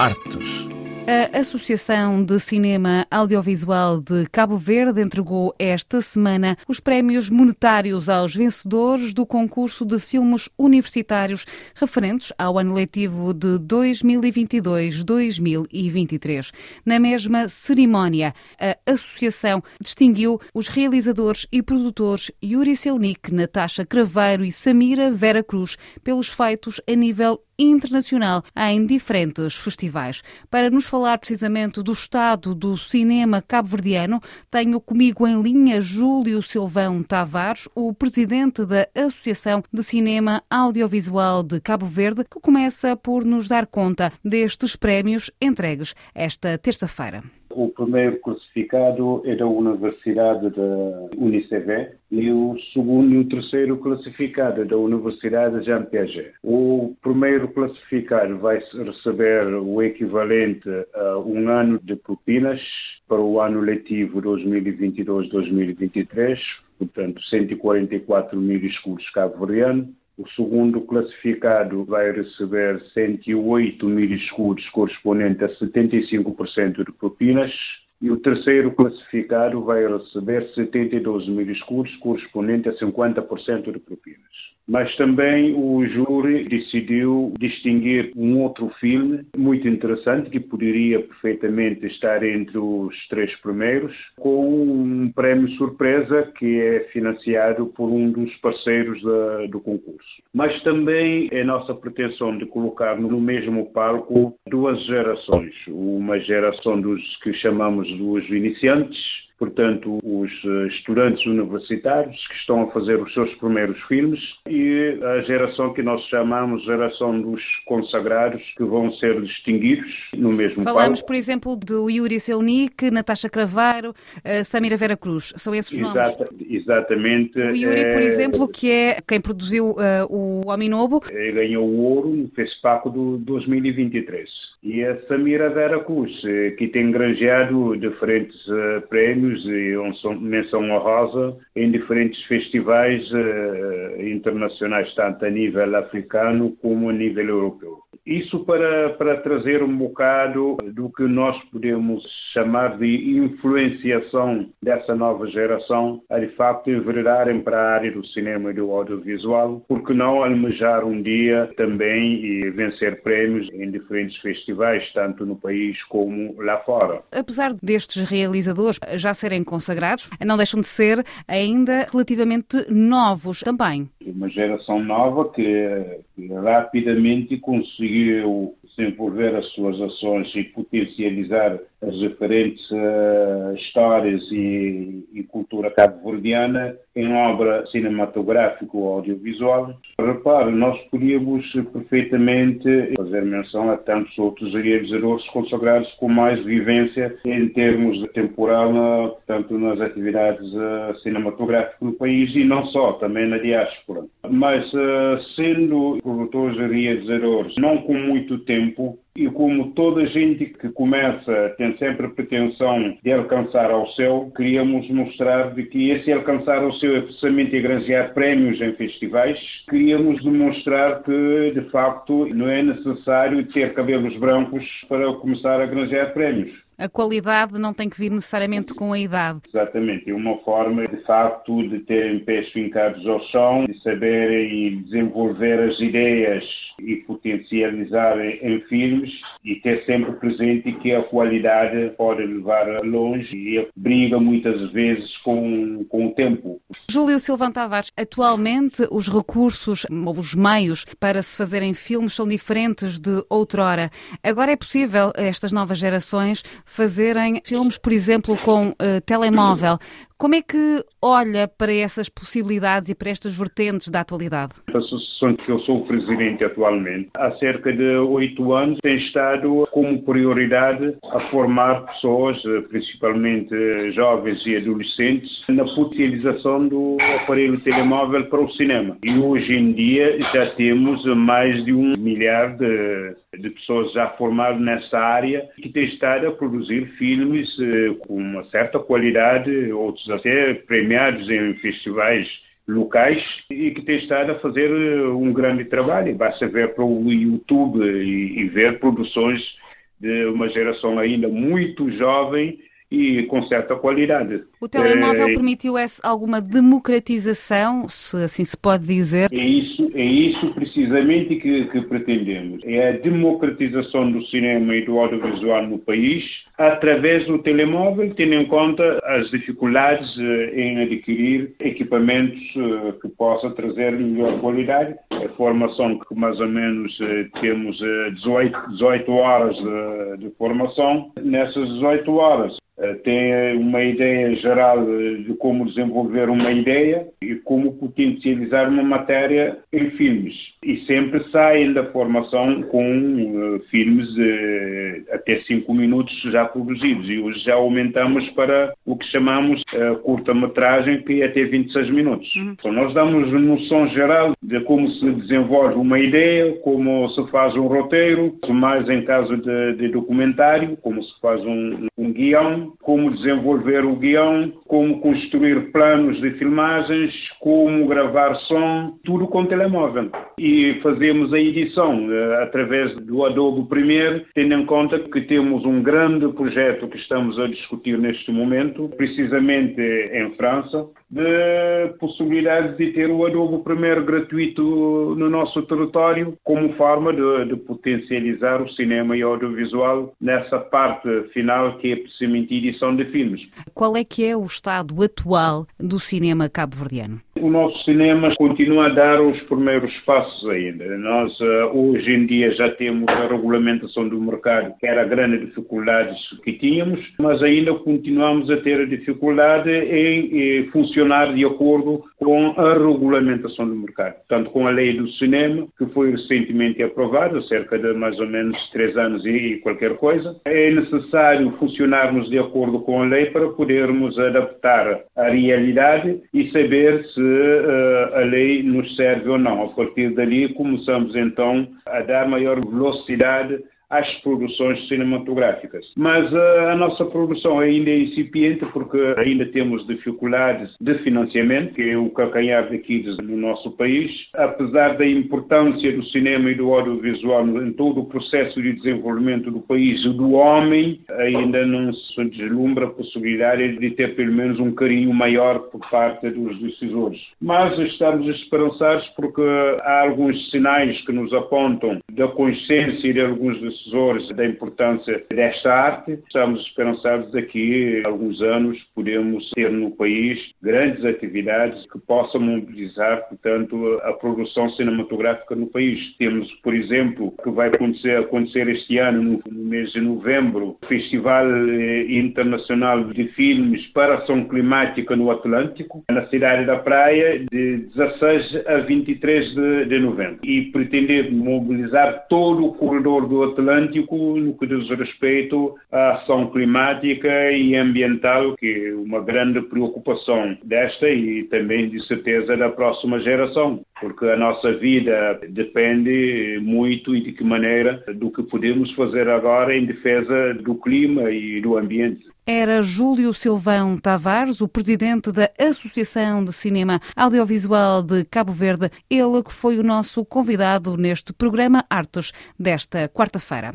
Artes. A Associação de Cinema Audiovisual de Cabo Verde entregou esta semana os prémios monetários aos vencedores do concurso de filmes universitários referentes ao ano letivo de 2022-2023. Na mesma cerimónia, a Associação distinguiu os realizadores e produtores Yuri Seunik, Natasha Craveiro e Samira Vera Cruz pelos feitos a nível internacional em diferentes festivais. Para nos falar precisamente do estado do cinema cabo-verdiano, tenho comigo em linha Júlio Silvão Tavares, o presidente da Associação de Cinema Audiovisual de Cabo Verde, que começa por nos dar conta destes prémios entregues esta terça-feira. O primeiro classificado é da Universidade da UNICEF e o segundo e o terceiro classificado é da Universidade Jean Piaget. O primeiro classificado vai receber o equivalente a um ano de propinas para o ano letivo 2022-2023, portanto 144 mil escudos cabo-verdianos o segundo classificado vai receber 108 mil escudos, correspondente a 75% de propinas. E o terceiro classificado vai receber 72 mil escudos, correspondente a 50% de propinas. Mas também o júri decidiu distinguir um outro filme muito interessante que poderia perfeitamente estar entre os três primeiros, com um prémio surpresa que é financiado por um dos parceiros da, do concurso. Mas também é nossa pretensão de colocar no mesmo palco duas gerações, uma geração dos que chamamos dos iniciantes portanto, os eh, estudantes universitários que estão a fazer os seus primeiros filmes e a geração que nós chamamos geração dos consagrados, que vão ser distinguidos no mesmo Falamos, palco. por exemplo, do Yuri Seunik, Natasha Cravaro, uh, Samira Vera Cruz. São esses Exata, nomes? Exatamente. O Yuri, é... por exemplo, que é quem produziu uh, o Homem Novo. Ganhou o ouro no FESPACO do 2023. E a Samira Vera Cruz, que tem granjeado diferentes uh, prémios e menção honrosa em diferentes festivais uh, internacionais, tanto a nível africano como a nível europeu. Isso para, para trazer um bocado do que nós podemos chamar de influenciação dessa nova geração a de facto enveredarem para a área do cinema e do audiovisual, porque não almejar um dia também e vencer prémios em diferentes festivais, tanto no país como lá fora. Apesar destes realizadores já serem consagrados, não deixam de ser ainda relativamente novos também. Uma geração nova que, que rapidamente conseguiu desenvolver as suas ações e potencializar as diferentes uh, histórias e, e cultura cabo-verdiana em obra cinematográfica ou audiovisual. Repare, nós podíamos perfeitamente fazer menção a tantos outros realizadores consagrados com mais vivência em termos temporal, tanto nas atividades uh, cinematográficas no país e não só, também na diáspora. Mas sendo produtores e realizadores não com muito tempo, e como toda gente que começa tem sempre a pretensão de alcançar ao céu, queríamos mostrar de que esse alcançar ao céu é precisamente granjear prémios em festivais. Queríamos demonstrar que, de facto, não é necessário ter cabelos brancos para começar a granjear prémios a qualidade não tem que vir necessariamente com a idade. Exatamente, é uma forma de facto de terem pés fincados ao chão, de saberem desenvolver as ideias e potencializar em filmes e ter sempre presente que a qualidade pode levar longe e briga muitas vezes com, com o tempo. Júlio Silvão Tavares, atualmente os recursos, os meios para se fazerem filmes são diferentes de outrora. Agora é possível estas novas gerações fazerem filmes, por exemplo, com uh, telemóvel. Como é que olha para essas possibilidades e para estas vertentes da atualidade? A associação que eu sou presidente atualmente, há cerca de oito anos, tem estado como prioridade a formar pessoas, principalmente jovens e adolescentes, na potencialização do aparelho telemóvel para o cinema. E hoje em dia já temos mais de um milhar de, de pessoas já formadas nessa área que têm estado a produzir filmes eh, com uma certa qualidade, outros até premiados em festivais locais e que têm estado a fazer eh, um grande trabalho. Basta ver para o YouTube e, e ver produções de uma geração ainda muito jovem e com certa qualidade. O telemóvel é, permitiu alguma democratização, se assim se pode dizer? É isso, é isso precisamente que, que pretendemos. É a democratização do cinema e do audiovisual no país através do telemóvel, tendo em conta as dificuldades eh, em adquirir equipamentos eh, que possam trazer melhor qualidade. A formação que mais ou menos eh, temos 18, 18 horas de, de formação. Nessas 18 horas tem uma ideia geral de como desenvolver uma ideia e como potencializar uma matéria em filmes. E sempre saem da formação com uh, filmes uh, até 5 minutos já produzidos. E hoje já aumentamos para o que chamamos uh, curta-metragem, que é até 26 minutos. Uhum. Então, nós damos noção geral de como se desenvolve uma ideia, como se faz um roteiro, mais em caso de, de documentário, como se faz um, um guião, como desenvolver o guião, como construir planos de filmagens, como gravar som, tudo com telemóvel. E fazemos a edição uh, através do Adobe Premiere, tendo em conta que temos um grande projeto que estamos a discutir neste momento, precisamente em França, de possibilidade de ter o Adobe Premiere gratuito no nosso território, como forma de, de potencializar o cinema e audiovisual nessa parte final que é precisamente edição de filmes. Qual é que é o estado atual do cinema cabo-verdiano? O nosso cinema continua a dar os primeiros passos ainda. Nós, eh, hoje em dia, já temos a regulamentação do mercado, que era a grande dificuldade que tínhamos, mas ainda continuamos a ter a dificuldade em, em funcionar de acordo com a regulamentação do mercado. Tanto com a lei do cinema, que foi recentemente aprovada, cerca de mais ou menos três anos e qualquer coisa. É necessário funcionarmos de acordo com a lei para podermos adaptar a realidade e saber se uh, a lei nos serve ou não. A partir dali, começamos então a dar maior velocidade às produções cinematográficas. Mas uh, a nossa produção ainda é incipiente porque ainda temos dificuldades de financiamento, que é o calcanhar daqui no nosso país. Apesar da importância do cinema e do audiovisual em todo o processo de desenvolvimento do país e do homem, ainda não se deslumbra a possibilidade de ter pelo menos um carinho maior por parte dos decisores. Mas estamos esperançados porque há alguns sinais que nos apontam da consciência de alguns decisores da importância desta arte. Estamos esperançados daqui a alguns anos podemos ter no país grandes atividades que possam mobilizar, portanto, a produção cinematográfica no país. Temos, por exemplo, que vai acontecer, acontecer este ano, no, no mês de novembro, o Festival eh, Internacional de Filmes para Ação Climática no Atlântico, na cidade da Praia, de 16 a 23 de, de novembro. E pretender mobilizar todo o corredor do Atlântico Atlântico no que diz respeito à ação climática e ambiental, que é uma grande preocupação desta e também, de certeza, da próxima geração, porque a nossa vida depende muito e de que maneira do que podemos fazer agora em defesa do clima e do ambiente. Era Júlio Silvão Tavares, o presidente da Associação de Cinema Audiovisual de Cabo Verde, ele que foi o nosso convidado neste programa Artes desta quarta-feira.